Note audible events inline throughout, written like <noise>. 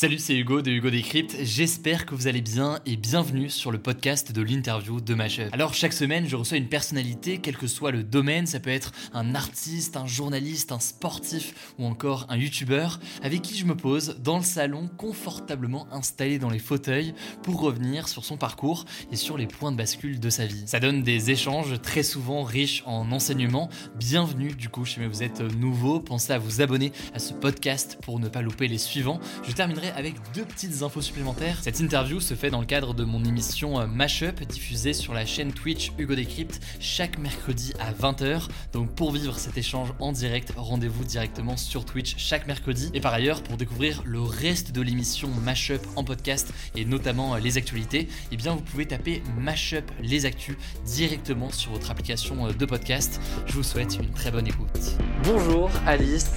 Salut, c'est Hugo de Hugo Décrypte. J'espère que vous allez bien et bienvenue sur le podcast de l'interview de Mashup. Alors, chaque semaine, je reçois une personnalité, quel que soit le domaine. Ça peut être un artiste, un journaliste, un sportif ou encore un youtubeur avec qui je me pose dans le salon confortablement installé dans les fauteuils pour revenir sur son parcours et sur les points de bascule de sa vie. Ça donne des échanges très souvent riches en enseignements. Bienvenue du coup, si vous êtes nouveau, pensez à vous abonner à ce podcast pour ne pas louper les suivants. Je terminerai avec deux petites infos supplémentaires. Cette interview se fait dans le cadre de mon émission euh, Mashup diffusée sur la chaîne Twitch Hugo Décrypte chaque mercredi à 20h. Donc pour vivre cet échange en direct, rendez-vous directement sur Twitch chaque mercredi. Et par ailleurs, pour découvrir le reste de l'émission Mashup en podcast et notamment euh, les actualités, eh bien vous pouvez taper Mashup les actus directement sur votre application euh, de podcast. Je vous souhaite une très bonne écoute. Bonjour Alice,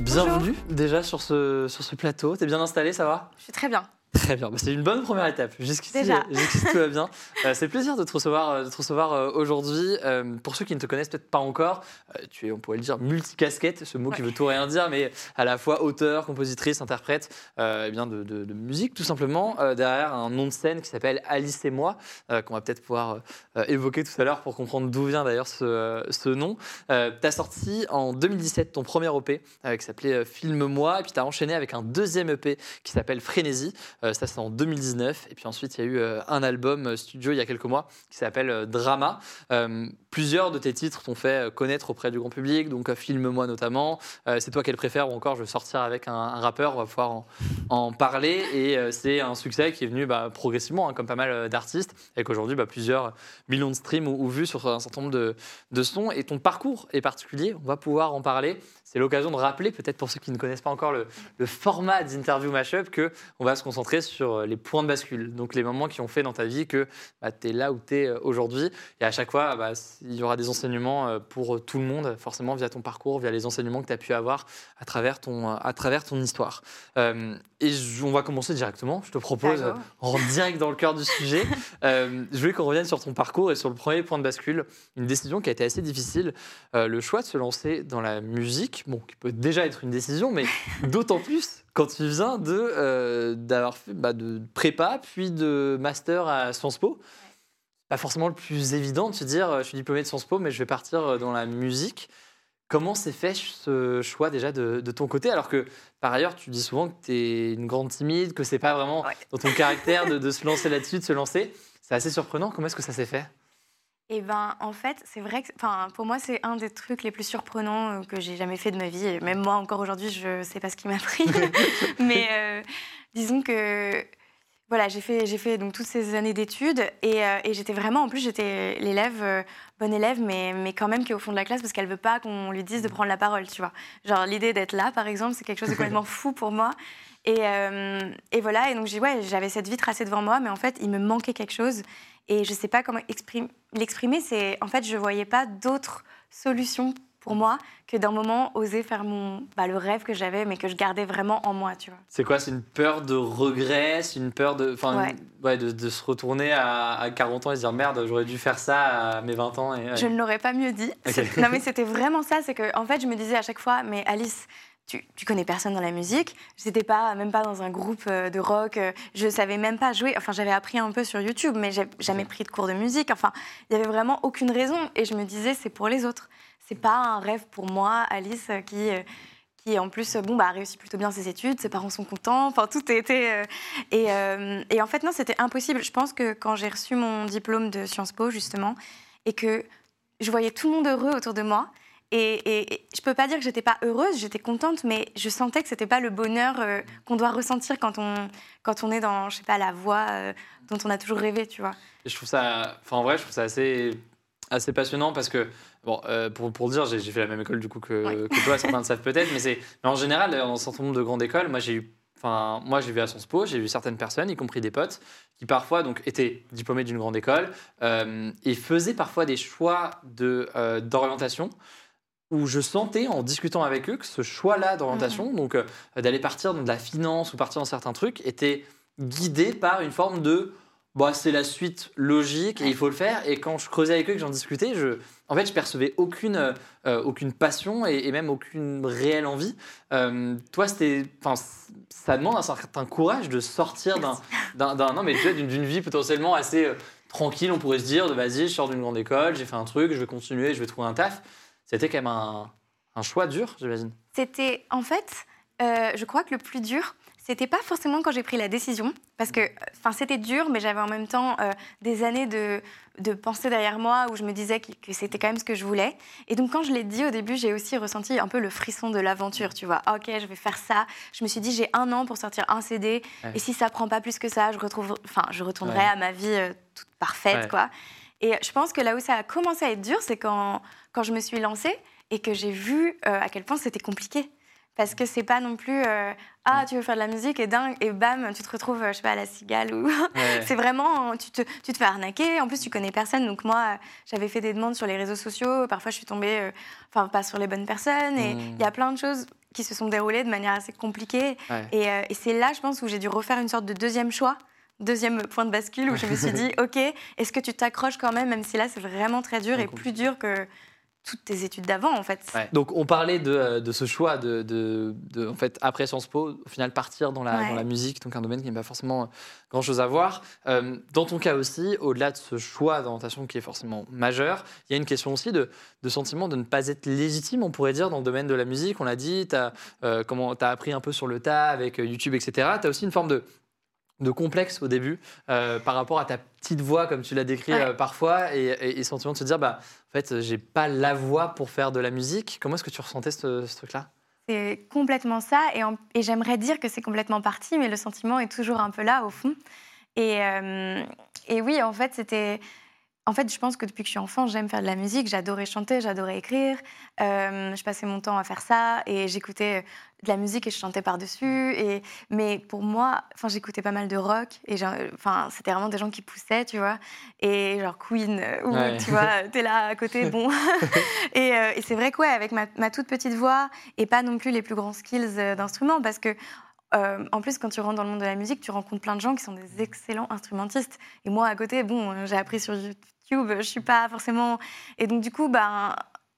bienvenue déjà sur ce, sur ce plateau. T'es bien installé, ça va? Je suis très bien. Très bien, bah, c'est une bonne première étape. Jusqu'ici, jusqu'ici, tout va bien. <laughs> Euh, c'est plaisir de te recevoir, euh, de te recevoir euh, aujourd'hui. Euh, pour ceux qui ne te connaissent peut-être pas encore, euh, tu es, on pourrait le dire, multicasquette, ce mot qui veut tout rien dire, mais à la fois auteur, compositrice, interprète, eh bien de, de- de musique tout simplement. derrière un nom de scène qui s'appelle Alice et moi, qu'on va peut-être pouvoir évoquer tout à l'heure pour comprendre d'où vient d'ailleurs ce, ce nom. tu as sorti en 2017 ton premier EP qui s'appelait Filme-moi, et puis tu as enchaîné avec un deuxième EP qui s'appelle Frénésie. Euh, ça, c'est en 2019. Et puis ensuite, il y a eu euh, un album euh, studio il y a quelques mois qui s'appelle Drama. Plusieurs de tes titres t'ont fait euh, connaître auprès du grand public, donc euh, Filme-moi notamment. Euh, c'est toi qu'elle préfère, ou encore Je veux sortir avec un, rappeur, on va pouvoir en, parler. Et c'est un succès qui est venu bah, progressivement, hein, comme pas mal d'artistes, et qu'aujourd'hui, bah, plusieurs millions de streams ou, vues sur un certain nombre de, sons. Et ton parcours est particulier, on va pouvoir en parler. C'est l'occasion de rappeler, peut-être pour ceux qui ne connaissent pas encore le, le format d'interview mashup, que on va se concentrer sur les points de bascule, donc les moments qui ont fait dans ta vie que bah, tu es là où tu es aujourd'hui. Et à chaque fois, bah, il y aura des enseignements euh, pour euh, tout le monde, forcément via ton parcours, via les enseignements que tu as pu avoir à travers ton, à travers ton histoire. Euh, et on va commencer directement, je te propose, on rentre direct dans le cœur du sujet. <laughs> Euh, je voulais qu'on revienne sur ton parcours et sur le premier point de bascule, une décision qui a été assez difficile, euh, le choix de se lancer dans la musique, bon, qui peut déjà être une décision, mais <laughs> d'autant plus quand tu viens de euh, d'avoir fait bah, de prépa puis de master à Sciences Po. Pas forcément le plus évident de se dire euh, je suis diplômé de Sciences Po, mais je vais partir euh, dans la musique. Comment s'est fait ce choix déjà de, de ton côté alors que par ailleurs tu dis souvent que tu es une grande timide, que c'est pas vraiment Ouais. dans ton caractère de, de se lancer là-dessus, de se lancer. C'est assez surprenant. Comment est-ce que ça s'est fait? Et ben, en fait, c'est vrai que, pour moi, c'est un des trucs les plus surprenants euh, que j'ai jamais fait de ma vie. Et même moi, encore aujourd'hui, je sais pas ce qui m'a <laughs> pris. Mais euh, disons que, voilà, j'ai fait, j'ai fait donc toutes ces années d'études et, euh, et j'étais vraiment, en plus, j'étais l'élève, euh, bonne élève, mais, mais quand même qui est au fond de la classe parce qu'elle veut pas qu'on lui dise de prendre la parole, tu vois. Genre l'idée d'être là, par exemple, c'est quelque chose de <laughs> complètement fou pour moi. Et, euh, et voilà, et donc j'ai- ouais, j'avais cette vie tracée devant moi, mais en fait, il me manquait quelque chose. Et je sais pas comment exprime- l'exprimer. C'est en fait, je voyais pas d'autre solution pour moi que d'un moment oser faire mon bah, le rêve que j'avais, mais que je gardais vraiment en moi, tu vois. C'est quoi? C'est une peur de regret? C'est une peur de, enfin, Ouais. une- ouais, de, de se retourner à, à 40 ans et se dire merde, j'aurais dû faire ça à mes 20 ans. Et, ouais. Je ne l'aurais pas mieux dit. Non, mais c'était vraiment ça. C'est que, en fait, je me disais à chaque fois, mais Alice, tu, tu connais personne dans la musique. J'étais pas, même pas dans un groupe euh, de rock. euh, Je savais même pas jouer. Enfin, j'avais appris un peu sur YouTube, mais j'ai jamais pris de cours de musique. Enfin, il y avait vraiment aucune raison. Et je me disais, c'est pour les autres. C'est pas un rêve pour moi, Alice, qui. euh, qui en plus bon, bah, a réussi plutôt bien ses études, ses parents sont contents, enfin tout était... euh, et, euh, et en fait non, c'était impossible. Je pense que quand j'ai reçu mon diplôme de Sciences Po justement, et que je voyais tout le monde heureux autour de moi, et, et- et je peux pas dire que j'étais pas heureuse, j'étais contente, mais je sentais que c'était pas le bonheur euh, qu'on doit ressentir quand on, quand on est dans, je sais pas, la voie dont on a toujours rêvé, tu vois. Je trouve ça, en vrai, je trouve ça assez, assez passionnant parce que bon, euh, pour, pour le dire, j'ai fait la même école du coup que, Ouais. que toi, certains le savent peut-être, mais c'est mais en général, dans un certain nombre de grandes écoles, moi j'ai eu, enfin, moi j'ai vu à Sciences Po, j'ai vu certaines personnes, y compris des potes, qui parfois donc étaient diplômés d'une grande école euh, et faisaient parfois des choix de euh, d'orientation où je sentais en discutant avec eux que ce choix-là d'orientation, donc euh, d'aller partir dans de la finance ou partir dans certains trucs, était guidé par une forme de bah, c'est la suite logique et il faut le faire. Et quand je creusais avec eux, que j'en discutais, je, en fait, je percevais aucune, euh, aucune passion et, même aucune réelle envie. Euh, toi, c'était, enfin, ça demande un certain courage de sortir d'un, non, mais d'une, vie potentiellement assez euh, tranquille. On pourrait se dire, de vas-y, je sors d'une grande école, j'ai fait un truc, je vais continuer, je vais trouver un taf. C'était quand même un, un choix dur, j'imagine. C'était en fait, je crois que le plus dur, c'était pas forcément quand j'ai pris la décision, parce que, enfin, c'était dur, mais j'avais en même temps euh, des années de, de pensée derrière moi où je me disais que, que c'était quand même ce que je voulais. Et donc, quand je l'ai dit au début, j'ai aussi ressenti un peu le frisson de l'aventure, tu vois. Ok, je vais faire ça. Je me suis dit, j'ai un an pour sortir un CD, Ouais. et si ça prend pas plus que ça, je retrouve, enfin, je retournerai Ouais. à ma vie euh, toute parfaite, Ouais. quoi. Et je pense que là où ça a commencé à être dur, c'est quand, quand je me suis lancée et que j'ai vu euh, à quel point c'était compliqué. Parce que c'est pas non plus euh, ah tu veux faire de la musique et dingue et bam tu te retrouves euh, je sais pas à la cigale ou <laughs> Ouais. c'est vraiment tu te, tu te fais arnaquer en plus tu connais personne donc moi euh, j'avais fait des demandes sur les réseaux sociaux parfois je suis tombée euh, enfin pas sur les bonnes personnes et il Mm. y a plein de choses qui se sont déroulées de manière assez compliquée Ouais. et, euh, et c'est là je pense où j'ai dû refaire une sorte de deuxième choix deuxième point de bascule où je me suis <laughs> dit ok est-ce que tu t'accroches quand même même si là c'est vraiment très dur et plus dur que toutes tes études d'avant en fait Ouais. Donc on parlait de, euh, de ce choix de, de, de, en fait, après Sciences Po, au final partir dans la, Ouais. dans la musique, donc un domaine qui n'a pas forcément grand chose à voir. Euh, dans ton cas aussi, au-delà de ce choix d'orientation qui est forcément majeur, il y a une question aussi de, de sentiment de ne pas être légitime, on pourrait dire, dans le domaine de la musique. On l'a dit, tu as, appris un peu sur le tas avec euh, YouTube, etc. Tu as aussi une forme de de complexe au début euh, par rapport à ta petite voix comme tu l'as décrit Ouais. euh, parfois et, et, et sentiment de se dire bah en fait j'ai pas la voix pour faire de la musique comment est-ce que tu ressentais ce, ce truc là C'est complètement ça, et j'aimerais dire que c'est complètement parti, mais le sentiment est toujours un peu là au fond. Et, euh, et oui, en fait, c'était. En fait, je pense que depuis que je suis enfant, j'aime faire de la musique. J'adorais chanter, j'adorais écrire. Euh, je passais mon temps à faire ça et j'écoutais de la musique et je chantais par-dessus. Et... Mais pour moi, enfin, j'écoutais pas mal de rock et genre, enfin, c'était vraiment des gens qui poussaient, tu vois. Et genre Queen, euh, ou Ouais. tu vois, <laughs> t'es là à côté, bon. <laughs> et euh, et c'est vrai que, ouais, avec ma, ma toute petite voix et pas non plus les plus grands skills euh, d'instruments parce que. euh, en plus, quand tu rentres dans le monde de la musique, tu rencontres plein de gens qui sont des excellents instrumentistes. Et moi, à côté, bon, euh, j'ai appris sur YouTube, je suis pas forcément. Et donc, du coup, ben,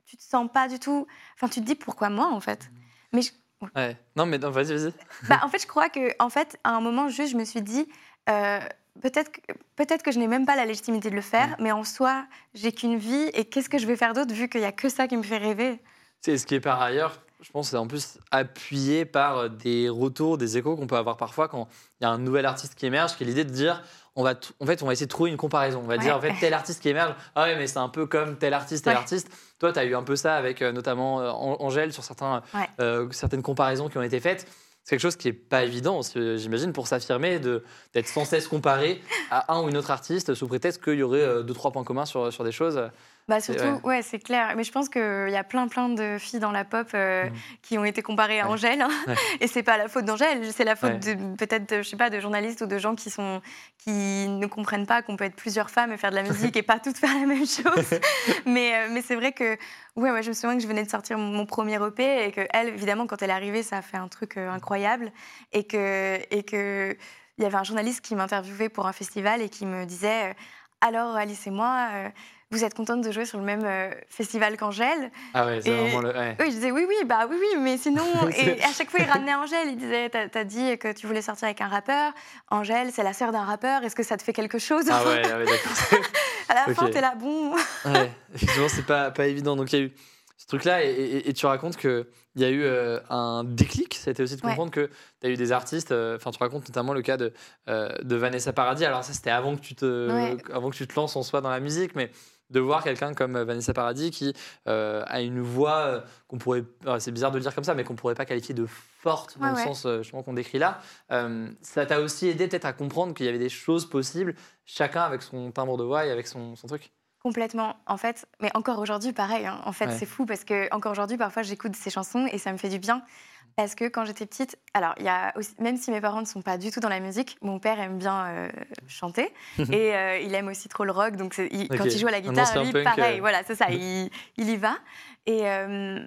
tu te sens pas du tout. Enfin, tu te dis pourquoi moi, en fait? Mais je- ouais non mais vas-y vas-y <laughs> bah, en fait, je crois que, en fait, à un moment, juste, je me suis dit, euh, peut-être que, peut-être que je n'ai même pas la légitimité de le faire, mais en soi, j'ai qu'une vie, et qu'est-ce que je vais faire d'autre vu qu'il y a que ça qui me fait rêver? C'est ce qui est par ailleurs je pense c'est en plus appuyé par euh, des retours des échos qu'on peut avoir parfois quand il y a un nouvel artiste qui émerge qui est l'idée de dire on va en fait on va essayer de trouver une comparaison on va Ouais. dire en fait tel artiste qui émerge ah ouais mais c'est un peu comme tel artiste tel Ouais. artiste toi tu as eu un peu ça avec euh, notamment euh, An- Angèle sur certains Ouais. euh, certaines comparaisons qui ont été faites c'est quelque chose qui est pas évident, j'imagine, pour s'affirmer, d'être sans cesse comparé à un ou une autre artiste sous prétexte qu'il y aurait deux, trois points communs sur, sur des choses. Bah surtout, ouais, c'est clair. Mais je pense qu'il y a plein, plein de filles dans la pop euh, Mhm. qui ont été comparées à Ouais. Angèle. hein. Ouais. Et c'est pas la faute d'Angèle, c'est la faute de peut-être, je sais pas, de journalistes ou de gens qui sont qui ne comprennent pas qu'on peut être plusieurs femmes et faire de la musique et pas toutes faire la même chose. <laughs> mais euh, mais c'est vrai que, ouais, moi je me souviens que je venais de sortir mon, mon premier EP et que elle, évidemment, quand elle est arrivée, ça a fait un truc euh, incroyable et que et que il y avait un journaliste qui m'interviewait pour un festival et qui me disait. Alors Alice et moi, euh, vous êtes contente de jouer sur le même euh, festival qu'Angèle Ah ouais, c'est vraiment le. ouais. Oui, je disais oui, oui, bah oui, oui, mais sinon. <laughs> Et à chaque fois, il ramenait Angèle. Il disait T'as as dit que tu voulais sortir avec un rappeur. Angèle, c'est la sœur d'un rappeur. Est-ce que ça te fait quelque chose? Ah ouais, ah ouais, d'accord. <laughs> À la fin, Ok. t'es là, bon. Ouais, effectivement, c'est pas, pas évident. Donc, il y a eu ce truc-là, et, et- et tu racontes qu'il y a eu euh, un déclic. C'était aussi de Ouais. comprendre que tu as eu des artistes. euh, Enfin, tu racontes notamment le cas de, euh, de Vanessa Paradis. Alors, ça, c'était avant, que tu te- Ouais. avant que tu te lances en soi dans la musique, mais de voir quelqu'un comme Vanessa Paradis qui a une voix qu'on pourrait. euh, c'est bizarre de le dire comme ça, mais qu'on pourrait pas qualifier de forte dans Ouais, le sens justement qu'on décrit là. Ça t'a aussi aidé peut-être à comprendre qu'il y avait des choses possibles, chacun avec son timbre de voix et avec son, son truc? Complètement. En fait, mais encore aujourd'hui, pareil. hein. En fait, Ouais. c'est fou parce que encore aujourd'hui, parfois, j'écoute ces chansons et ça me fait du bien. Parce que quand j'étais petite, alors il y a aussi, même si mes parents ne sont pas du tout dans la musique, mon père aime bien euh, chanter <laughs> et euh, il aime aussi trop le rock. Donc quand il joue à la guitare, lui, punk, pareil. euh. Voilà, c'est ça. Il, il y va. Et euh,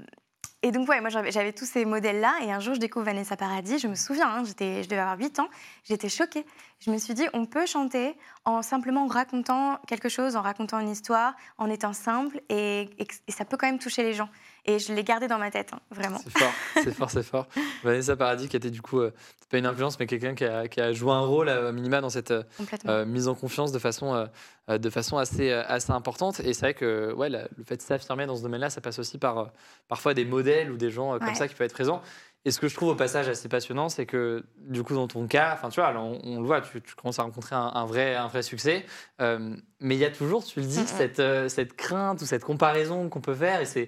et donc, ouais, moi, j'avais tous ces modèles-là. Et un jour, je découvre Vanessa Paradis. Je me souviens, hein, je devais avoir 8 ans. J'étais choquée. Je me suis dit, on peut chanter en simplement racontant quelque chose, en racontant une histoire, en étant simple. Et ça peut quand même toucher les gens. Et je l'ai gardé dans ma tête, hein, vraiment. C'est fort, c'est fort, c'est fort. <laughs> Vanessa Paradis, qui était du coup, euh, pas une influence, mais quelqu'un qui a, qui a joué un rôle à minima dans cette euh, euh, mise en confiance de façon, euh, euh, de façon assez, euh, assez importante. Et c'est vrai que ouais, la- le fait de s'affirmer dans ce domaine-là, ça passe aussi par euh, parfois des modèles ou des gens euh, comme Ouais. ça qui peuvent être présents. Et ce que je trouve au passage assez passionnant, c'est que du coup, dans ton cas, enfin, tu vois, on, on le voit, tu, tu commences à rencontrer un, un vrai, un vrai succès, euh, mais il y a toujours, tu le dis, Mhm. cette, euh, cette crainte ou cette comparaison qu'on peut faire. Et c'est,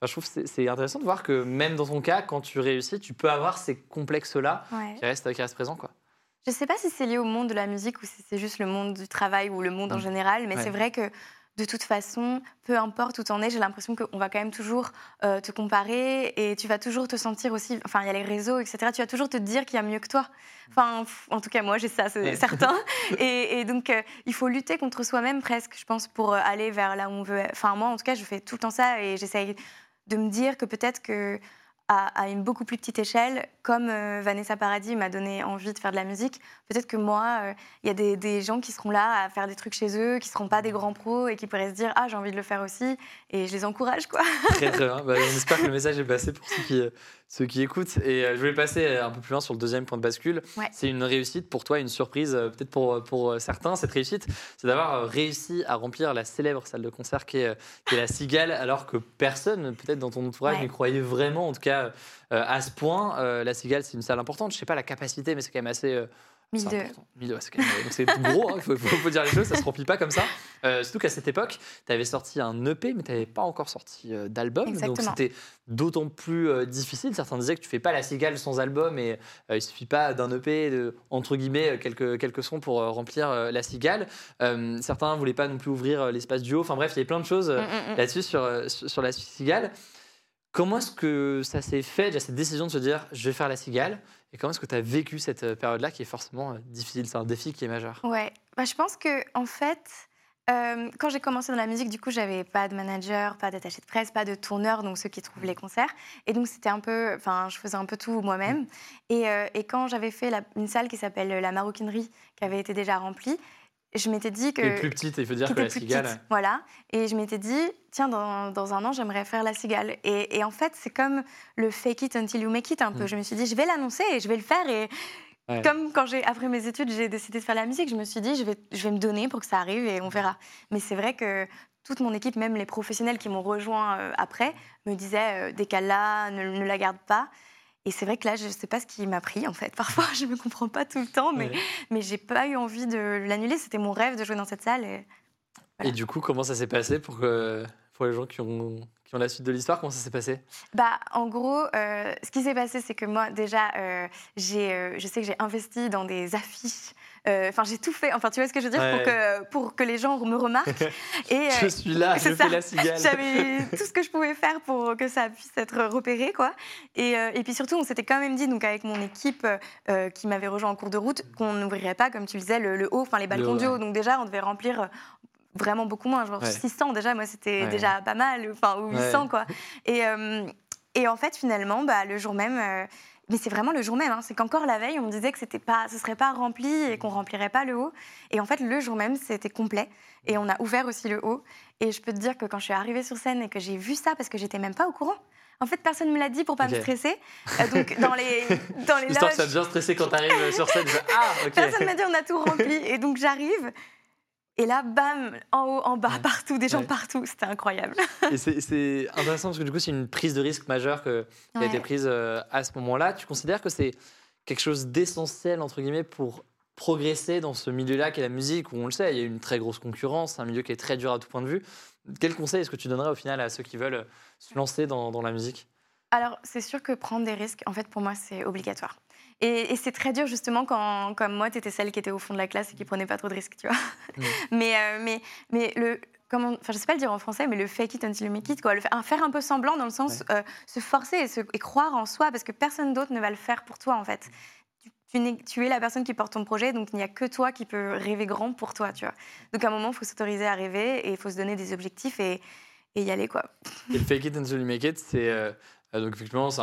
enfin, je trouve que c'est- intéressant de voir que même dans ton cas, quand tu réussis, tu peux avoir ces complexes-là Ouais. qui restent, qui restent présents, quoi. Je sais pas si c'est lié au monde de la musique ou si c'est juste le monde du travail ou le monde en Mm. général, mais Ouais. c'est vrai que de toute façon, peu importe où t'en es, j'ai l'impression qu'on va quand même toujours euh, te comparer et tu vas toujours te sentir aussi. Enfin, il y a les réseaux, etc. Tu vas toujours te dire qu'il y a mieux que toi. Enfin, en tout cas, moi, j'ai ça, c'est certain. <laughs> Et, et donc, euh, il faut lutter contre soi-même presque, je pense, pour euh, aller vers là où on veut. Enfin, moi, en tout cas, je fais tout le temps ça et j'essaye de me dire que peut-être que à, une beaucoup plus petite échelle, comme euh, Vanessa Paradis m'a donné envie de faire de la musique, peut-être que moi, euh, il y a des, des gens qui seront là à faire des trucs chez eux, qui seront pas des grands pros et qui pourraient se dire ah j'ai envie de le faire aussi et je les encourage quoi. <laughs> Très très bien. Bah, on espère que le message est passé pour ceux qui, euh, ceux qui écoutent. Et euh, je voulais passer un peu plus loin sur le deuxième point de bascule. Ouais. C'est une réussite pour toi, une surprise peut-être pour, pour certains. Cette réussite, c'est d'avoir réussi à remplir la célèbre salle de concert qui est, qui est la Cigale, alors que personne, peut-être dans ton entourage, Ouais. n'y croyait vraiment, en tout cas euh, à ce point. Euh, la Cigale, c'est une salle importante. Je sais pas la capacité, mais c'est quand même assez. euh, c'est 1002. important. 1002, ouais, c'est gros, il faut, faut- faut dire les choses, ça se remplit pas comme ça. Euh, surtout qu'à cette époque, tu avais sorti un EP, mais tu n'avais pas encore sorti euh, d'album. Donc c'était d'autant plus euh, difficile. Certains disaient que tu fais pas la cigale sans album et euh, il suffit pas d'un EP, de, entre guillemets, euh, quelques, quelques sons pour euh, remplir euh, la cigale. Euh, certains voulaient pas non plus ouvrir euh, l'espace duo. Enfin bref, il y a plein de choses euh, Mm, mm, mm. là-dessus sur, euh, sur sur la cigale. Comment est-ce que ça s'est fait, déjà, cette décision de se dire je vais faire la cigale Et comment est-ce que tu as vécu cette euh, période-là qui est forcément euh, difficile C'est un défi qui est majeur? Ouais, bah, je pense que en fait, euh, quand j'ai commencé dans la musique, du coup, j'avais pas de manager, pas d'attaché de presse, pas de tourneur, donc ceux qui trouvent les concerts. Et donc c'était un peu, enfin, je faisais un peu tout moi-même. Et, euh, et quand j'avais fait la- une salle qui s'appelle la Maroquinerie, qui avait été déjà remplie, je m'étais dit que Et plus petite, il faut dire que la cigale. petite. Voilà. Et je m'étais dit, tiens, dans, dans un an, j'aimerais faire la cigale. Et, et en fait, c'est comme le fake it until you make it un peu. Mm. Je me suis dit, je vais l'annoncer et je vais le faire. Et Ouais. comme quand j'ai, après mes études, j'ai décidé de faire la musique, je me suis dit, je vais, je vais me donner pour que ça arrive et on verra. Mais c'est vrai que toute mon équipe, même les professionnels qui m'ont rejoint euh, après, me disaient, euh, décale-la, ne, ne la garde pas. Et c'est vrai que là, je ne sais pas ce qui m'a pris, en fait. <laughs> Parfois, je ne me comprends pas tout le temps, mais, Ouais. mais j'ai pas eu envie de l'annuler. C'était mon rêve de jouer dans cette salle. Et... Voilà. Et du coup, comment ça s'est passé pour, que, pour les gens qui ont, qui ont la suite de l'histoire Comment ça s'est passé? Bah, en gros, euh, ce qui s'est passé, c'est que moi, déjà, euh, j'ai, euh, je sais que j'ai investi dans des affiches. Euh, Enfin, j'ai tout fait. Enfin, tu vois ce que je veux dire Ouais. pour, que, pour que les gens me remarquent. <laughs> Et euh, Je suis là, je c'est fais ça. la cigale. <laughs> j'avais tout ce que je pouvais faire pour que ça puisse être repéré, quoi. Et, euh, et puis surtout, on s'était quand même dit, donc avec mon équipe qui m'avait rejoint en cours de route, qu'on n'ouvrirait pas, comme tu le disais, le, le haut, enfin les balcons du haut. Donc déjà, on devait remplir. Vraiment beaucoup moins, genre Ouais. 600 déjà, moi c'était Ouais. déjà pas mal, enfin ou 800 Ouais. quoi. Et, euh, et en fait, finalement, bah, le jour même, euh, mais c'est vraiment le jour même, hein, c'est qu'encore la veille, on me disait que c'était pas, ce serait pas rempli et qu'on remplirait pas le haut. Et en fait, le jour même, c'était complet. Et on a ouvert aussi le haut. Et je peux te dire que quand je suis arrivée sur scène et que j'ai vu ça, parce que j'étais même pas au courant. En fait, personne ne me l'a dit pour pas me stresser. Euh, donc, <laughs> dans les, dans les Histoire que ça bien stressé quand t'arrives sur scène. <laughs> ah, ok. personne m'a dit on a tout rempli. Et donc, j'arrive. Et là, bam, en haut, en bas, Ouais. partout, des gens Ouais. partout. C'était incroyable. Et c'est- intéressant parce que du coup, c'est une prise de risque majeure que, qui a été prise euh, à ce moment-là. Tu considères que c'est quelque chose d'essentiel, entre guillemets, pour progresser dans ce milieu-là qu'est la musique, où on le sait, il y a une très grosse concurrence, un milieu qui est très dur à tout point de vue. Quel conseil est-ce que tu donnerais au final à ceux qui veulent se lancer dans, dans la musique? Alors, c'est sûr que prendre des risques, en fait, pour moi, c'est obligatoire. Et, et c'est très dur, justement, quand, comme moi, tu étais celle qui était au fond de la classe et qui prenait pas trop de risques, tu vois. <laughs> Mais, euh, mais, mais le, comment, enfin, je sais pas le dire en français, mais le fake it until you make it, quoi. Le, fa- faire un peu semblant dans le sens euh, se forcer et, se- et croire en soi, parce que personne d'autre ne va le faire pour toi, en fait. Tu, tu n'es- tu es la personne qui porte ton projet, donc il n'y a que toi qui peux rêver grand pour toi, tu vois. Donc à un moment, il faut s'autoriser à rêver et il faut se donner des objectifs et, et y aller, quoi. Et le fake it until you make it, c'est euh, donc effectivement c'est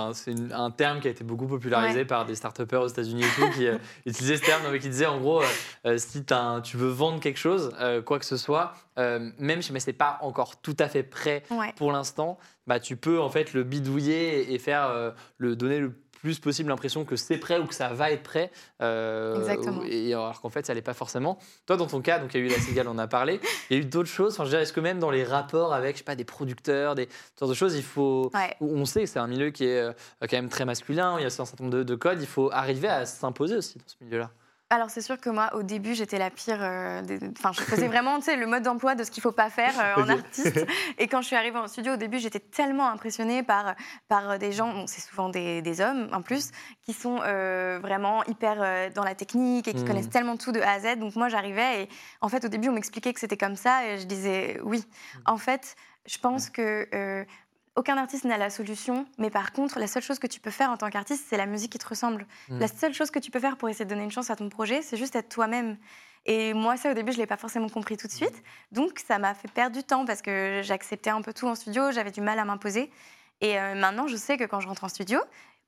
un, terme qui a été beaucoup popularisé Ouais. par des start aux États-Unis et tout qui euh, <laughs> utilisaient ce terme, mais qui disaient en gros euh, euh, si un- tu veux vendre quelque chose, euh, quoi que ce soit, euh, même si c'est pas encore tout à fait prêt Ouais. pour l'instant, bah tu peux en fait le bidouiller et, et faire euh, le donner le plus possible l'impression que c'est prêt ou que ça va être prêt. euh, Exactement. Et alors qu'en fait, ça l'est pas forcément. Toi, dans ton cas, donc il y a eu la cigale, on en a parlé. Il y a eu d'autres choses. Enfin, je dirais, est-ce que même dans les rapports avec, je sais pas, des producteurs, des ce genre de choses, il faut. Ouais. On sait que c'est un milieu qui est euh, quand même très masculin. où Il y a un certain nombre de, de codes. Il faut arriver à s'imposer aussi dans ce milieu-là. Alors c'est sûr que moi, au début, j'étais la pire. euh, des- Enfin, je faisais <laughs> vraiment, tu sais, le mode d'emploi de ce qu'il faut pas faire euh, en artiste. <laughs> Et quand je suis arrivée en studio, au début, j'étais tellement impressionnée par par des gens, bon, c'est souvent des, des hommes en plus, qui sont euh, vraiment hyper euh, dans la technique et qui Mhm. connaissent tellement tout de A à Z. Donc moi, j'arrivais et en fait, au début, on m'expliquait que c'était comme ça et je disais oui. En fait, je pense que euh, aucun artiste n'a la solution, mais par contre, la seule chose que tu peux faire en tant qu'artiste, c'est la musique qui te ressemble. Mm. La seule chose que tu peux faire pour essayer de donner une chance à ton projet, c'est juste être toi-même. Et moi, ça, au début, je ne l'ai pas forcément compris tout de suite. Donc, ça m'a fait perdre du temps parce que j'acceptais un peu tout en studio, j'avais du mal à m'imposer. Et euh, maintenant, je sais que quand je rentre en studio,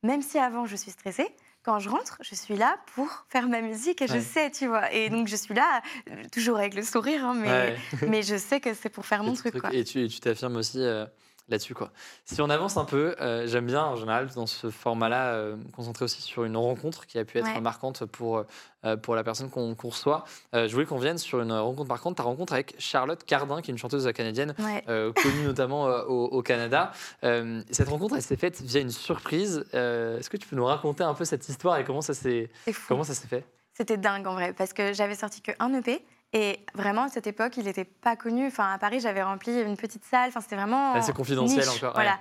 même si avant, je suis stressée, quand je rentre, je suis là pour faire ma musique et je sais, tu vois. Et donc, je suis là, euh, toujours avec le sourire, hein, mais, Ouais. mais je sais que c'est pour faire <laughs> mon truc, quoi. et tu t'affirmes aussi euh, là-dessus. quoi. Si on avance un peu, euh, j'aime bien en général dans ce format-là euh, concentrer aussi sur une rencontre qui a pu être Ouais. marquante pour, euh, pour la personne qu'on reçoit. Je voulais qu'on vienne sur une rencontre marquante, ta rencontre avec Charlotte Cardin, qui est une chanteuse canadienne Ouais. connue notamment au, au Canada. Cette rencontre, elle s'est faite via une surprise. Est-ce que tu peux nous raconter un peu cette histoire et comment ça s'est C'est fou. comment ça s'est fait? C'était dingue en vrai, parce que j'avais sorti que un EP. Et vraiment, à cette époque, il n'était pas connu. Enfin, à Paris, j'avais rempli une petite salle. Enfin, c'était vraiment. Assez confidentiel niche, encore, Voilà.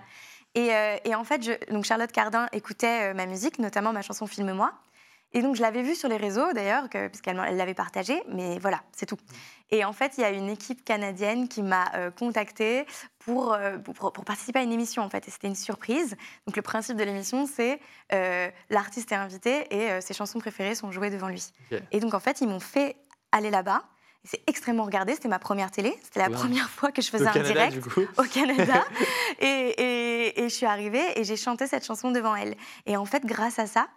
ouais. Et, euh, et en fait, je- donc Charlotte Cardin écoutait euh, ma musique, notamment ma chanson Filme-moi. Et donc, je l'avais vue sur les réseaux, d'ailleurs, que- puisqu'elle elle l'avait partagée. Mais voilà, c'est tout. Et en fait, il y a une équipe canadienne qui m'a euh, contactée pour, euh, pour, pour participer à une émission, en fait. Et c'était une surprise. Donc, le principe de l'émission, c'est euh, l'artiste est invité et ses chansons préférées sont jouées devant lui. Et donc, en fait, ils m'ont fait aller là-bas. C'est extrêmement regardé. C'était ma première télé. C'était la première fois que je Au faisais un Canada, direct au Canada. <laughs> et, et- et je suis arrivée et j'ai chanté cette chanson devant elle. Et en fait, grâce à ça,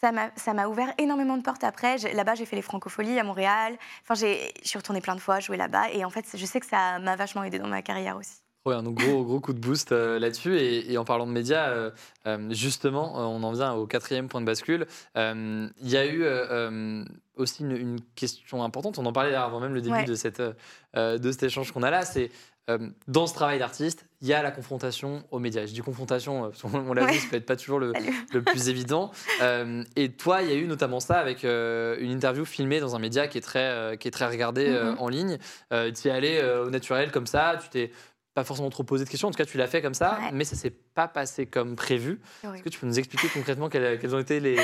ça m'a ouvert énormément de portes après. Là-bas, j'ai fait les francopholies à Montréal. Enfin, j'ai- je suis retournée plein de fois jouer là-bas. Et en fait, je sais que ça m'a vachement aidé dans ma carrière aussi. Ouais, un gros, gros coup de boost euh, là-dessus. Et, et en parlant de médias, euh, euh, justement, on en vient au quatrième point de bascule. Il y a eu aussi une, une question importante. On en parlait avant même le début Ouais. de, cette, de cet échange qu'on a là. C'est dans ce travail d'artiste, il y a la confrontation aux médias. Je dis confrontation, parce qu'on on l'a Ouais. vu, ça peut être pas toujours le, <laughs> le plus évident. Euh, et toi, il y a eu notamment ça avec euh, une interview filmée dans un média qui est très, euh, qui est très regardé Mhm. en ligne. Tu y es allé au naturel comme ça, tu t'es pas forcément trop posé de questions, en tout cas tu l'as fait comme ça, Ouais. mais ça s'est pas passé comme prévu. Est-ce que tu peux nous expliquer concrètement quelles, quelles ont été les,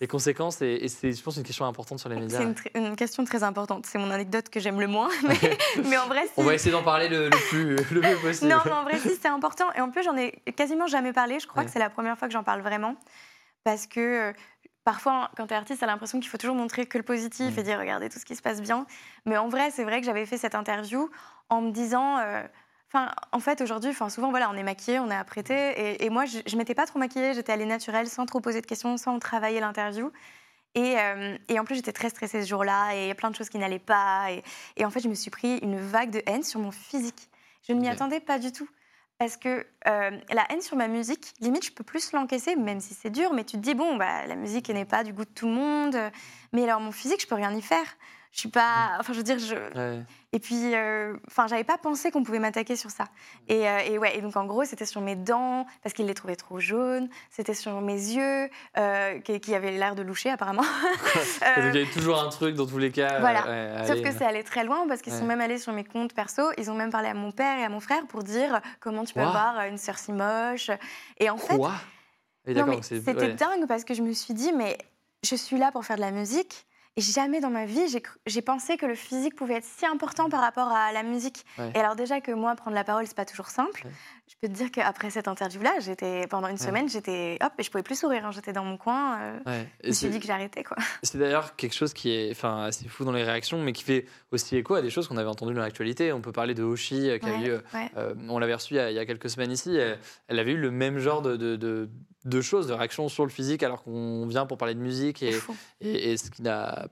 les conséquences Et, et c'est, je pense, une question importante sur les médias. C'est une, question très importante. C'est mon anecdote que j'aime le moins. <laughs> Mais, mais en vrai, si. On va essayer d'en parler le, le plus, le mieux possible. Non, mais en vrai, si, c'est important. Et en plus, j'en ai quasiment jamais parlé. Je crois Ouais. que c'est la première fois que j'en parle vraiment. Parce que euh, parfois, quand tu es artiste, tu as l'impression qu'il faut toujours montrer que le positif et dire regardez tout ce qui se passe bien. Mais en vrai, c'est vrai que j'avais fait cette interview en me disant. euh, Enfin, en fait, aujourd'hui, enfin, souvent, voilà, on est maquillé, on est apprêté. Et, et moi, je, je m'étais pas trop maquillée, j'étais allée naturelle, sans trop poser de questions, sans travailler l'interview. Et, euh, et en plus, j'étais très stressée ce jour-là, et il y a plein de choses qui n'allaient pas. Et, et en fait, je me suis pris une vague de haine sur mon physique. Je ne m'y attendais pas du tout. Parce que euh, la haine sur ma musique, limite, je peux plus l'encaisser, même si c'est dur, mais tu te dis, bon, bah, la musique n'est pas du goût de tout le monde. Mais alors, mon physique, je peux rien y faire. Je suis pas. Enfin, je veux dire, je. Ouais. Et puis, euh, enfin, j'avais pas pensé qu'on pouvait m'attaquer sur ça. Et, euh, et ouais, et donc en gros, c'était sur mes dents parce qu'il les trouvait trop jaunes. C'était sur mes yeux euh, qui, qui avaient l'air de loucher apparemment. <laughs> Euh, il y avait toujours un truc dans tous les cas. Voilà. ouais, Sauf allez. que c'est allé très loin parce qu'ils Ouais. sont même allés sur mes comptes perso. Ils ont même parlé à mon père et à mon frère pour dire comment tu peux avoir une sœur si moche. Et en fait, Quoi? C'est- c'était dingue parce que je me suis dit, mais je suis là pour faire de la musique Et jamais dans ma vie, j'ai pensé que le physique pouvait être si important par rapport à la musique. Ouais. Et alors déjà que moi, prendre la parole, c'est pas toujours simple. Ouais. Je peux te dire qu'après cette interview-là, j'étais pendant une semaine, j'étais hop, et je pouvais plus sourire. hein. J'étais dans mon coin. euh, Ouais. je me suis dit que j'arrêtais quoi. <laughs> C'est d'ailleurs quelque chose qui est enfin, assez fou dans les réactions, mais qui fait aussi écho à des choses qu'on avait entendues dans l'actualité. On peut parler de Hoshi, euh, qui a eu, euh, on l'avait reçu il y, a, il y a quelques semaines ici. Elle, elle avait eu le même genre de, de, de- de choses, de réactions sur le physique, alors qu'on vient pour parler de musique et, fou. et, et ce qui n'a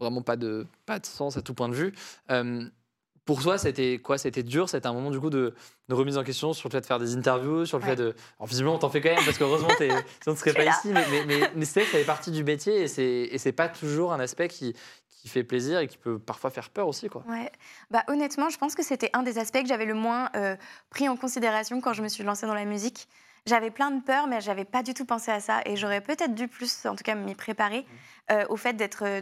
vraiment pas de, pas de sens à tout point de vue. Euh, pour toi, c'était quoi? C'était dur? C'était un moment du coup de, de remise en question sur le fait de faire des interviews, sur le Ouais. fait de. Alors visiblement, on t'en fait quand même parce qu'heureusement, sinon tu ne serais <laughs> pas là. ici. Mais, mais, mais, mais c'est vrai que ça fait partie du métier et c'est c'est pas toujours un aspect qui, qui fait plaisir et qui peut parfois faire peur aussi, quoi. Ouais. Bah, honnêtement, je pense que c'était un des aspects que j'avais le moins euh, pris en considération quand je me suis lancée dans la musique. J'avais plein de peurs, mais j'avais pas du tout pensé à ça. Et j'aurais peut-être dû plus, en tout cas, m'y préparer euh, au fait d'être euh,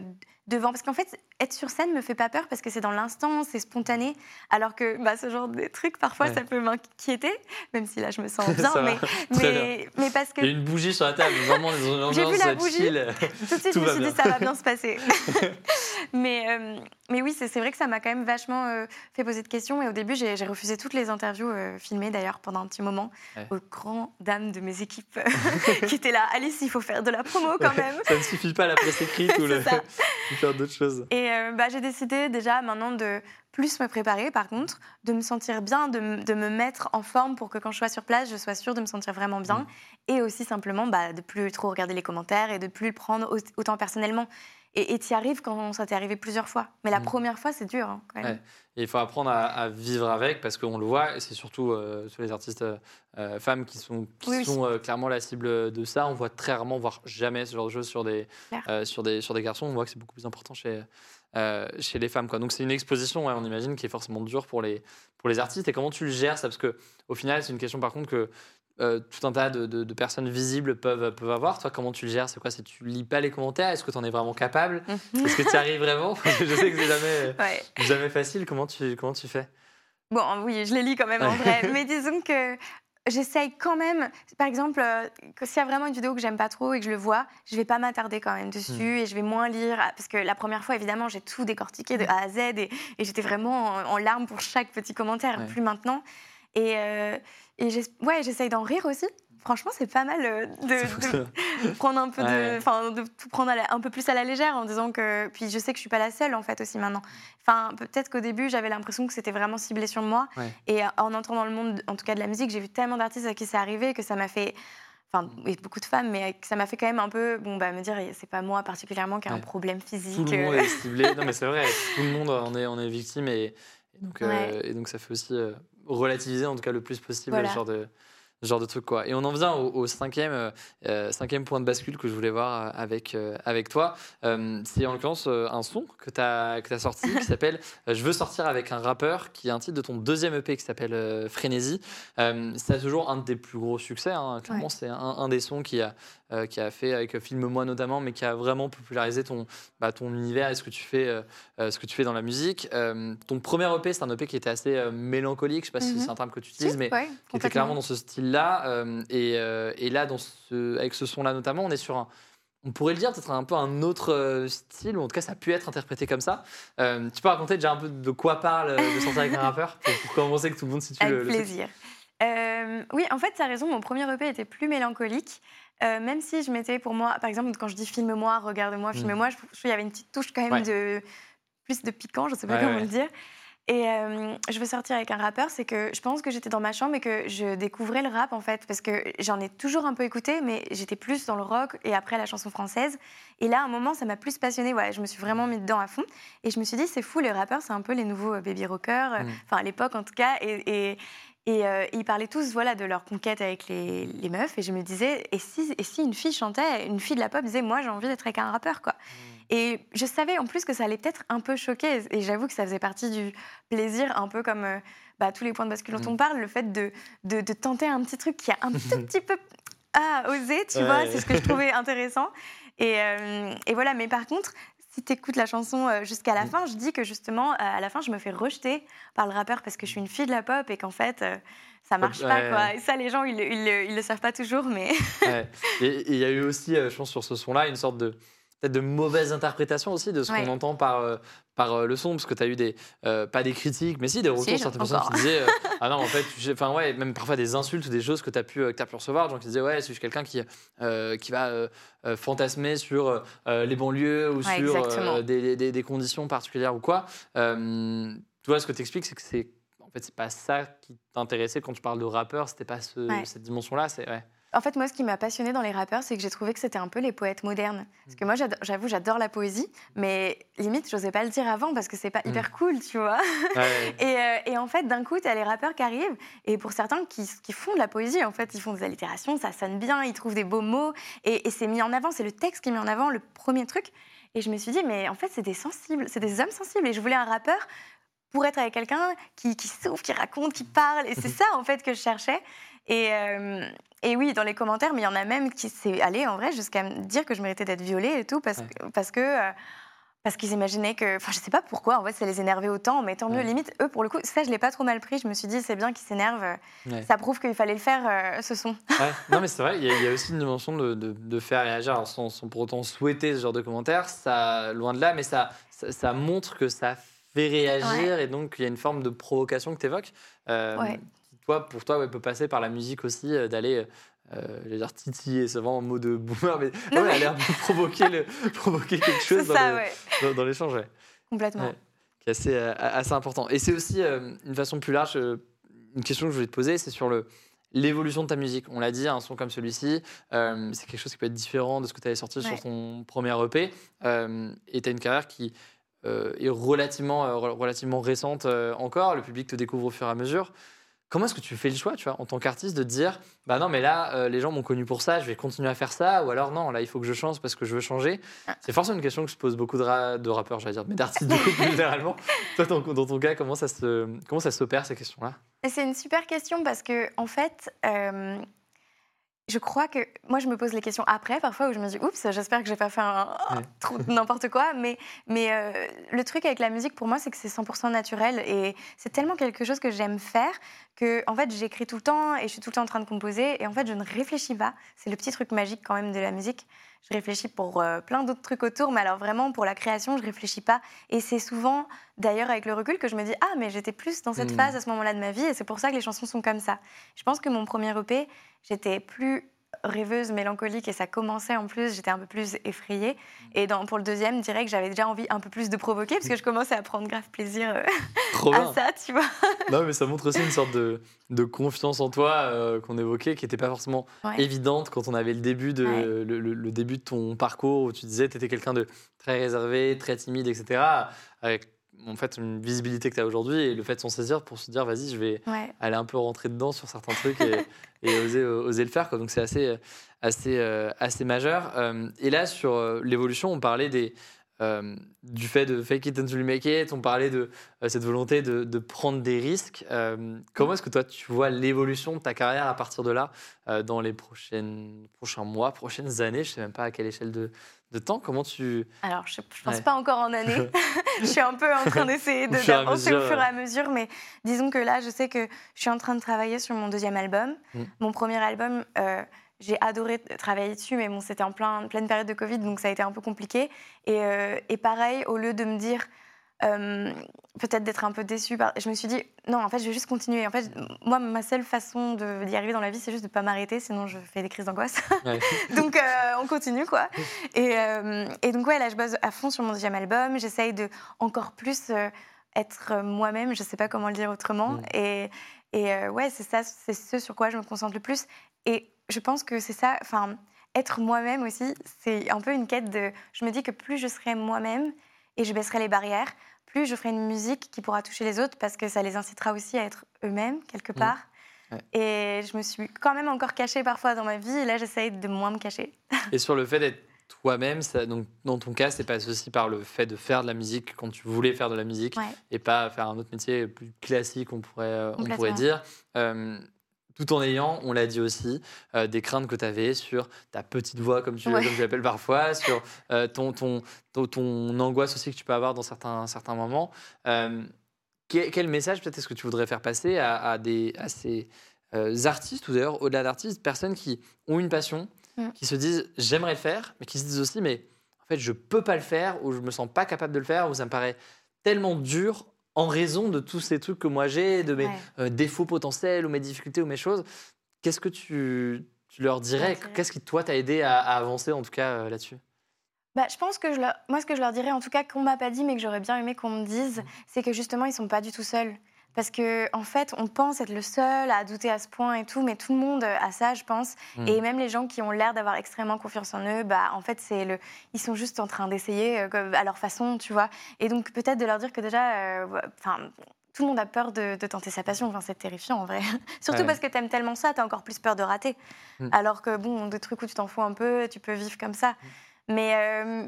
devant. Parce qu'en fait, être sur scène me fait pas peur parce que c'est dans l'instant, c'est spontané. Alors que bah, ce genre de trucs, parfois, Ouais. ça peut m'inquiéter, même si là, je me sens <laughs> bien. Mais, mais, parce que Il y a une bougie sur la table, vraiment, <laughs> J'ai vu la bougie. chill. tout de suite, Tout je me suis bien. dit, ça va bien se passer. <laughs> mais, euh, mais oui, c'est vrai que ça m'a quand même vachement euh, fait poser de questions. Et au début, j'ai refusé toutes les interviews euh, filmées, d'ailleurs, pendant un petit moment, Ouais. aux grandes dames de mes équipes <laughs> qui étaient là. Alice, il faut faire de la promo quand même. Ça ne suffit pas la presse écrite ou <laughs> le... <laughs> faire d'autres choses. Et bah, j'ai décidé déjà maintenant de plus me préparer, par contre, de me sentir bien, de, me mettre en forme pour que quand je sois sur place, je sois sûre de me sentir vraiment bien. Mm. Et aussi simplement bah, de plus trop regarder les commentaires et de plus le prendre au- autant personnellement. Et tu y arrives quand ça t'est arrivé plusieurs fois. Mais la Mm. première fois, c'est dur. hein, quand même. Ouais. Et il faut apprendre à, à vivre avec parce qu'on le voit, et c'est surtout euh, sur les artistes euh, euh, femmes qui sont, qui Oui, oui. sont euh, clairement la cible de ça. On voit très rarement, voire jamais ce genre de choses sur des, sur des, sur des garçons. On voit que c'est beaucoup plus important chez, chez les femmes. Quoi. Donc c'est une exposition, ouais, on imagine, qui est forcément dure pour les, pour les artistes. Et comment tu le gères ça? Parce que au final, c'est une question par contre que euh, tout un tas de, de- de personnes visibles peuvent, peuvent avoir. Toi, comment tu le gères? C'est quoi? C'est tu lis pas les commentaires? Est-ce que tu en es vraiment capable? Mhm. Est-ce que tu arrives vraiment? Je sais que c'est jamais, <laughs> Ouais. jamais facile. Comment tu, comment tu fais? Bon, oui, je les lis quand même en vrai. <laughs> Mais disons que j'essaye quand même. Par exemple, euh, s'il y a vraiment une vidéo que j'aime pas trop et que je le vois, je vais pas m'attarder quand même dessus Hmm. et je vais moins lire. ah, Parce que la première fois, évidemment, j'ai tout décortiqué de A à Z et, et j'étais vraiment en, en larmes pour chaque petit commentaire. Ouais. Plus maintenant. Et, euh, et ouais, j'essaye d'en rire aussi. Franchement, c'est pas mal euh, de, de <laughs> prendre un peu Ouais. de, enfin, de tout prendre la- un peu plus à la légère en disant que, puis je sais que je suis pas la seule en fait aussi maintenant. Enfin, peut-être qu'au début j'avais l'impression que c'était vraiment ciblé sur moi, Ouais. et en entrant dans le monde, en tout cas de la musique, j'ai vu tellement d'artistes à qui c'est arrivé que ça m'a fait, enfin, et beaucoup de femmes, mais ça m'a fait quand même un peu, bon, bah, me dire, c'est pas moi particulièrement qui a un problème physique. Tout le monde euh, est ciblé. <laughs> Non, mais c'est vrai, tout le monde en est, en est victime et, et donc, euh, et donc ça fait aussi euh, relativiser en tout cas le plus possible Voilà. ce genre de ce genre de truc quoi. Et on en vient au, au cinquième, euh, euh, cinquième point de bascule que je voulais voir euh, avec, euh, avec toi. Euh, c'est en l'occurrence un son que tu as, que as sorti qui <laughs> s'appelle Je veux sortir avec un rappeur, qui est un titre de ton deuxième EP qui s'appelle Frénésie. C'est toujours un de tes plus gros succès. hein. Clairement, Ouais. c'est un, un des sons qui a, euh, qui a fait avec Filme-moi notamment, mais qui a vraiment popularisé ton, bah, ton univers et ce que tu fais, euh, euh, ce que tu fais dans la musique. Euh, ton premier EP, c'est un EP qui était assez mélancolique. Je sais pas si Mhm. c'est un terme que tu si, utilises, mais ouais, qui était clairement dans ce style-là. Et, et là, dans ce, avec ce son-là notamment, on est sur un. On pourrait le dire, peut-être un peu un autre style, ou en tout cas, ça a pu être interprété comme ça. Tu peux raconter déjà un peu de quoi parle de sortir avec un rappeur? Pour, <laughs> pour commencer que tout le monde situe Avec le, truc. plaisir. Euh, oui, en fait, tu as raison, mon premier EP était plus mélancolique. Euh, même si je mettais pour moi, par exemple, quand je dis filme-moi, regarde-moi, Mm. filme-moi, je trouve qu'il y avait une petite touche quand même Ouais. de plus de piquant, je sais pas Ouais, comment ouais. le dire. Et euh, je veux sortir avec un rappeur, c'est que je pense que j'étais dans ma chambre et que je découvrais le rap en fait, parce que j'en ai toujours un peu écouté, mais j'étais plus dans le rock et après la chanson française. Et là, à un moment, ça m'a plus passionnée. Ouais, je me suis vraiment mis dedans à fond. Et je me suis dit, c'est fou, les rappeurs, c'est un peu les nouveaux baby rockers, euh, Mm. enfin à l'époque en tout cas. Et, et, et, euh, ils parlaient tous voilà, de leur conquête avec les, les meufs. Et je me disais, et si, et si une fille chantait, une fille de la pop disait, moi j'ai envie d'être avec un rappeur, quoi. Et je savais en plus que ça allait peut-être un peu choquer. Et j'avoue que ça faisait partie du plaisir, un peu comme euh, bah, tous les points de bascule dont Mm. on parle, le fait de, de, de tenter un petit truc qui a un tout <laughs> petit peu à oser, tu Ouais. vois. C'est ce que je <laughs> trouvais intéressant. Et, euh, et voilà, mais par contre, si tu écoutes la chanson euh, jusqu'à la Mm. fin, je dis que justement, euh, à la fin, je me fais rejeter par le rappeur parce que je suis une fille de la pop et qu'en fait, euh, ça marche pas. Ouais. Quoi. Et ça, les gens, ils, ils, le- ils le savent pas toujours, mais Ouais. Et il y a eu aussi, je pense, sur ce son-là, une sorte de. Peut-être de mauvaises interprétations aussi de ce Ouais. qu'on entend par, euh, par euh, le son, parce que tu as eu des, euh, pas des critiques, mais si des retours Si, certaines personnes qui disaient <laughs> Ah non, en fait, enfin ouais, même parfois des insultes ou des choses que tu as, pu, que t'as pu recevoir, des gens qui disaient Ouais, c'est juste quelqu'un qui, qui va fantasmer sur les banlieues ou Ouais, sur des, des- des conditions particulières ou quoi. Tu vois, ce que tu expliques, c'est que c'est. En fait, c'est pas ça qui t'intéressait quand tu parles de rappeur, c'était pas ce- Ouais. cette dimension-là. C'est ouais. En fait, moi, ce qui m'a passionné dans les rappeurs, c'est que j'ai trouvé que c'était un peu les poètes modernes. Parce que moi, j'ado- j'avoue, j'adore la poésie, mais limite, j'osais pas le dire avant parce que c'est pas Mm. hyper cool, tu vois. Ouais. <laughs> Et, euh, et en fait, d'un coup, tu as les rappeurs qui arrivent, et pour certains qui, qui font de la poésie, en fait, ils font des allitérations, ça sonne bien, ils trouvent des beaux mots, et, et c'est mis en avant, c'est le texte qui est mis en avant, le premier truc. Et je me suis dit, mais en fait, c'est des sensibles, c'est des hommes sensibles, et je voulais un rappeur pour être avec quelqu'un qui, qui souffre, qui raconte, qui parle, et c'est ça, en fait, que je cherchais. Et, euh, et oui, dans les commentaires, mais il y en a même qui s'est allé, en vrai, jusqu'à me dire que je méritais d'être violée et tout, parce, Ouais. que- parce que... euh, parce qu'ils imaginaient que. Enfin, je sais pas pourquoi, en fait, ça les énervait autant, mais tant mieux. Ouais. Limite, eux, pour le coup, ça, je l'ai pas trop mal pris. Je me suis dit, c'est bien qu'ils s'énervent. euh, Ouais. Ça prouve qu'il fallait le faire, euh, ce son. Ouais. <laughs> Non, mais c'est vrai, il y, a- il y a aussi une dimension de, de- de faire réagir alors, sans, sans pour autant souhaiter ce genre de commentaires. Ça, loin de là, mais ça, ça, ça montre que ça fait réagir et donc il y a une forme de provocation que tu évoques. Ouais. Toi, pour toi, ouais, peut passer par la musique aussi, euh, d'aller. Euh, j'allais dire titiller, c'est vraiment un mot de boomer, mais Non, ouais, mais- elle a l'air de <laughs> provoquer, le, provoquer <laughs> quelque chose dans ça, le- ouais. dans, dans l'échange. ouais. Complètement. Qui est assez, euh, assez important. Et c'est aussi euh, une façon plus large, euh, une question que je voulais te poser, c'est sur le l'évolution de ta musique. On l'a dit, un son comme celui-ci, euh, c'est quelque chose qui peut être différent de ce que tu avais sorti sur ton premier EP. euh, et tu as une carrière qui euh, est relativement, euh, re- relativement récente euh, encore. Le public te découvre au fur et à mesure. Comment est-ce que tu fais le choix, tu vois, en tant qu'artiste, de te dire, bah non, mais là, euh, les gens m'ont connu pour ça, je vais continuer à faire ça, ou alors non, là, il faut que je change parce que je veux changer. Ah. C'est forcément une question que se posent beaucoup de, ra- de rappeurs, j'allais dire, mais d'artistes <laughs> généralement. Toi, dans, dans ton cas, comment ça se, comment ça s'opère ces questions-là? C'est une super question parce que, en fait, euh, je crois que moi, je me pose les questions après, parfois, où je me dis, oups, j'espère que j'ai pas fait un, <laughs> trop n'importe quoi. Mais, mais euh, le truc avec la musique, pour moi, c'est que c'est 100% naturel et c'est tellement quelque chose que j'aime faire que, en fait, j'écris tout le temps et je suis tout le temps en train de composer et en fait, je ne réfléchis pas. C'est le petit truc magique quand même de la musique. Je réfléchis pour euh, plein d'autres trucs autour, mais alors vraiment pour la création, je réfléchis pas. Et c'est souvent, d'ailleurs, avec le recul, que je me dis ah mais j'étais plus dans cette Mm. phase à ce moment-là de ma vie, et c'est pour ça que les chansons sont comme ça. Je pense que mon premier EP, j'étais plus rêveuse, mélancolique, et ça commençait en plus, j'étais un peu plus effrayée. Et dans, pour le deuxième, je dirais que j'avais déjà envie un peu plus de provoquer, parce que je commençais à prendre grave plaisir euh, <laughs> Trop à bien. ça, tu vois. Non, mais ça montre aussi une sorte de, de confiance en toi euh, qu'on évoquait, qui n'était pas forcément Ouais. évidente quand on avait le début de, Ouais. le, le- le début de ton parcours, où tu disais que tu étais quelqu'un de très réservé, très timide, etc. Avec en fait une visibilité que tu as aujourd'hui et le fait de s'en saisir pour se dire, vas-y, je vais, Ouais. aller un peu rentrer dedans sur certains trucs et, <laughs> et oser, oser le faire. Quoi. Donc c'est assez, assez, euh, assez majeur. Euh, et là, sur euh, l'évolution, on parlait des, euh, du fait de fake it until you make it, on parlait de euh, cette volonté de, de prendre des risques. Euh, comment est-ce que toi, tu vois l'évolution de ta carrière à partir de là, euh, dans les prochaines, prochains mois, prochaines années? Je sais même pas à quelle échelle de, de temps. Comment tu... Alors, je, je pense Ouais. pas encore en année. <laughs> je suis un peu en train d'essayer de- d'avancer <laughs> au fur et à mesure, mais disons que là, je sais que je suis en train de travailler sur mon deuxième album. Mm. Mon premier album, euh, j'ai adoré travailler dessus, mais bon, c'était en plein, pleine période de Covid, donc ça a été un peu compliqué. Et, euh, et pareil, au lieu de me dire euh, peut-être d'être un peu déçue, par- je me suis dit non, en fait, je vais juste continuer. En fait, moi, ma seule façon d'y arriver dans la vie, c'est juste de pas m'arrêter, sinon je fais des crises d'angoisse. Ouais. <laughs> donc euh, on continue quoi. <laughs> Et, euh, et donc ouais, là je bosse à fond sur mon deuxième album. J'essaye de encore plus euh, être moi-même. Je sais pas comment le dire autrement. Mm. Et, et ouais, c'est ça, c'est ce sur quoi je me concentre le plus. Et je pense que c'est ça. Enfin, être moi-même aussi, c'est un peu une quête de. Je me dis que plus je serai moi-même et je baisserai les barrières, plus je ferai une musique qui pourra toucher les autres parce que ça les incitera aussi à être eux-mêmes quelque part. Ouais. Et je me suis quand même encore cachée parfois dans ma vie. Et là, j'essaye de moins me cacher. <laughs> Et sur le fait d'être toi-même, donc dans ton cas, c'est passe aussi par le fait de faire de la musique quand tu voulais faire de la musique Ouais. et pas faire un autre métier plus classique, on pourrait, euh, on pourrait dire. Euh, tout en ayant, on l'a dit aussi, euh, des craintes que tu avais sur ta petite voix, comme tu, Ouais. comme tu l'appelles parfois, sur euh, ton, ton, ton, ton angoisse aussi que tu peux avoir dans certains, certains moments. Euh, quel, quel message peut-être est-ce que tu voudrais faire passer à, à des, à ces artistes, ou d'ailleurs au-delà d'artistes, personnes qui ont une passion, Mm. qui se disent j'aimerais le faire, mais qui se disent aussi mais en fait, je peux pas le faire, ou je me sens pas capable de le faire, ou ça me paraît tellement dur en raison de tous ces trucs que moi j'ai, de mes Ouais. euh, défauts potentiels, ou mes difficultés, ou mes choses. Qu'est-ce que tu, tu leur dirais? Qu'est-ce qui, toi, t'a aidé à, à avancer, en tout cas, euh, là-dessus? Bah, je pense que je leur... moi, ce que je leur dirais, en tout cas, qu'on m'a pas dit, mais que j'aurais bien aimé qu'on me Mmh. dise, c'est que justement, ils sont pas du tout seuls. Parce que, en fait, on pense être le seul à douter à ce point et tout, mais tout le monde a ça, je pense. Mm. Et même les gens qui ont l'air d'avoir extrêmement confiance en eux, bah, en fait, c'est le, ils sont juste en train d'essayer euh, à leur façon, tu vois. Et donc, peut-être de leur dire que déjà, euh, enfin. tout le monde a peur de, de tenter sa passion. Enfin, c'est terrifiant en vrai. <laughs> Surtout Ouais. parce que t'aimes tellement ça, t'as encore plus peur de rater. Mm. Alors que bon, des trucs où tu t'en fous un peu, tu peux vivre comme Mm. ça. Mais euh,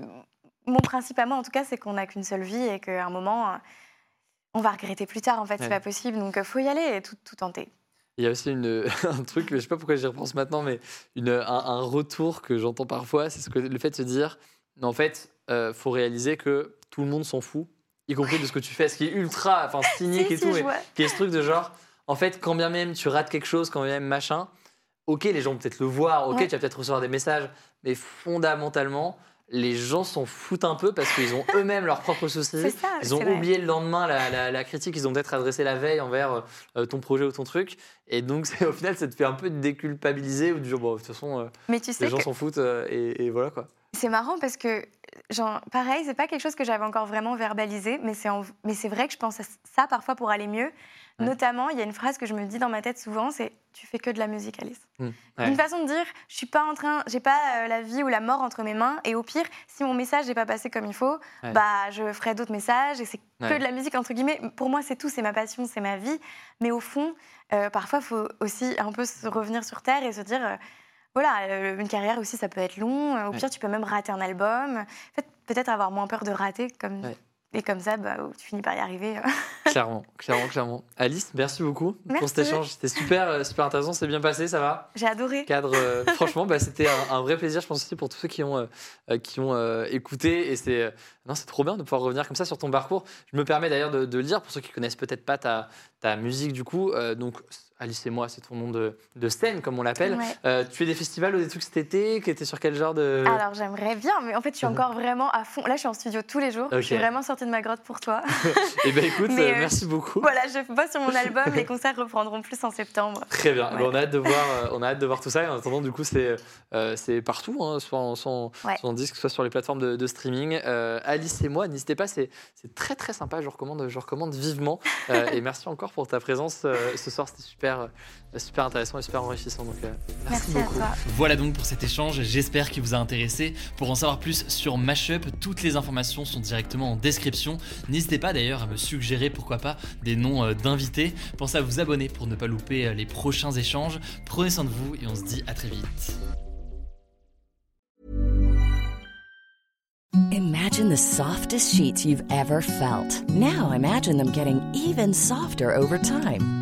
mon principe à moi, en tout cas, c'est qu'on n'a qu'une seule vie et qu'à un moment, on va regretter plus tard. En fait, Ouais. c'est pas possible. Donc, il faut y aller et tout, tout tenter. Il y a aussi une, <laughs> un truc, je sais pas pourquoi j'y repense maintenant, mais une, un, un retour que j'entends parfois, c'est ce que, le fait de se dire, mais en fait, euh, faut réaliser que tout le monde s'en fout, y compris de ce que tu fais, ce qui est ultra, enfin <laughs> cynique Si, et si, tout, mais qui est ce truc de genre, en fait, quand bien même tu rates quelque chose, quand bien même machin, ok, les gens vont peut-être le voir, ok, Ouais. tu vas peut-être recevoir des messages, mais fondamentalement, les gens s'en foutent un peu parce qu'ils ont eux-mêmes leurs propres soucis. C'est ça. Ils ont oublié le lendemain la, la- la critique qu'ils ont peut-être adressée la veille envers euh, ton projet ou ton truc. Et donc, au final, ça te fait un peu déculpabiliser ou du genre, bon, de toute façon, euh, Mais tu sais les gens que s'en foutent euh, et, et voilà quoi. C'est marrant parce que, genre, pareil, c'est pas quelque chose que j'avais encore vraiment verbalisé, mais c'est en- mais c'est vrai que je pense à ça parfois pour aller mieux. Ouais. Notamment, il y a une phrase que je me dis dans ma tête souvent, c'est tu fais que de la musique, Alice. Mm. Ouais. Une façon de dire, je suis pas en train, j'ai pas euh, la vie ou la mort entre mes mains, et au pire, si mon message n'est pas passé comme il faut, Ouais. bah je ferai d'autres messages et c'est que de la musique entre guillemets. Pour moi, c'est tout, c'est ma passion, c'est ma vie. Mais au fond, euh, parfois, il faut aussi un peu se revenir sur terre et se dire. euh, voilà, euh, une carrière aussi, ça peut être long. Au Ouais. pire, tu peux même rater un album. En fait, peut-être avoir moins peur de rater. Comme... Ouais. Et comme ça, bah, tu finis par y arriver. <laughs> Clairement, clairement, clairement. Alice, merci beaucoup pour cet échange. C'était super, euh, super intéressant. C'est bien passé, ça va? J'ai adoré. cadre. euh, <laughs> franchement, bah, c'était un, un vrai plaisir, je pense aussi pour tous ceux qui ont, euh, qui ont euh, écouté. Et c'est non, c'est trop bien de pouvoir revenir comme ça sur ton parcours. Je me permets d'ailleurs de, dire pour ceux qui connaissent peut-être pas ta, ta musique du coup. donc Alice et moi, c'est ton nom de, de scène comme on l'appelle. Ouais. Euh, tu fais des festivals ou des trucs cet été? Qui étaient sur quel genre de Alors j'aimerais bien, mais en fait je suis Mhm. encore vraiment à fond. Là je suis en studio tous les jours. Je suis vraiment sortie de ma grotte pour toi. <laughs> Eh ben écoute, Mais, euh, euh, merci beaucoup. voilà, je bosse sur mon album. <laughs> Les concerts reprendront plus en septembre. Très bien. Ouais. On, a hâte de voir, on a hâte de voir tout ça. Et en attendant, du coup, c'est euh, partout, hein, soit, en, soit, en, Ouais. soit en disque, soit sur les plateformes de, de streaming. Alice et moi, n'hésitez pas, c'est très très sympa. Je recommande, je recommande vivement. Et <laughs> merci encore pour ta présence ce soir. C'était super, euh, super intéressant et super enrichissant. Donc, euh, merci, Merci, à beaucoup. toi. Voilà donc pour cet échange, j'espère qu'il vous a intéressé. Pour en savoir plus sur Mashup, toutes les informations sont directement en description. N'hésitez pas d'ailleurs à me suggérer pourquoi pas des noms euh, d'invités. Pensez à vous abonner pour ne pas louper les prochains échanges. Prenez soin de vous et on se dit à très vite. Imagine the softest sheets you've ever felt. Now imagine them getting even softer over time.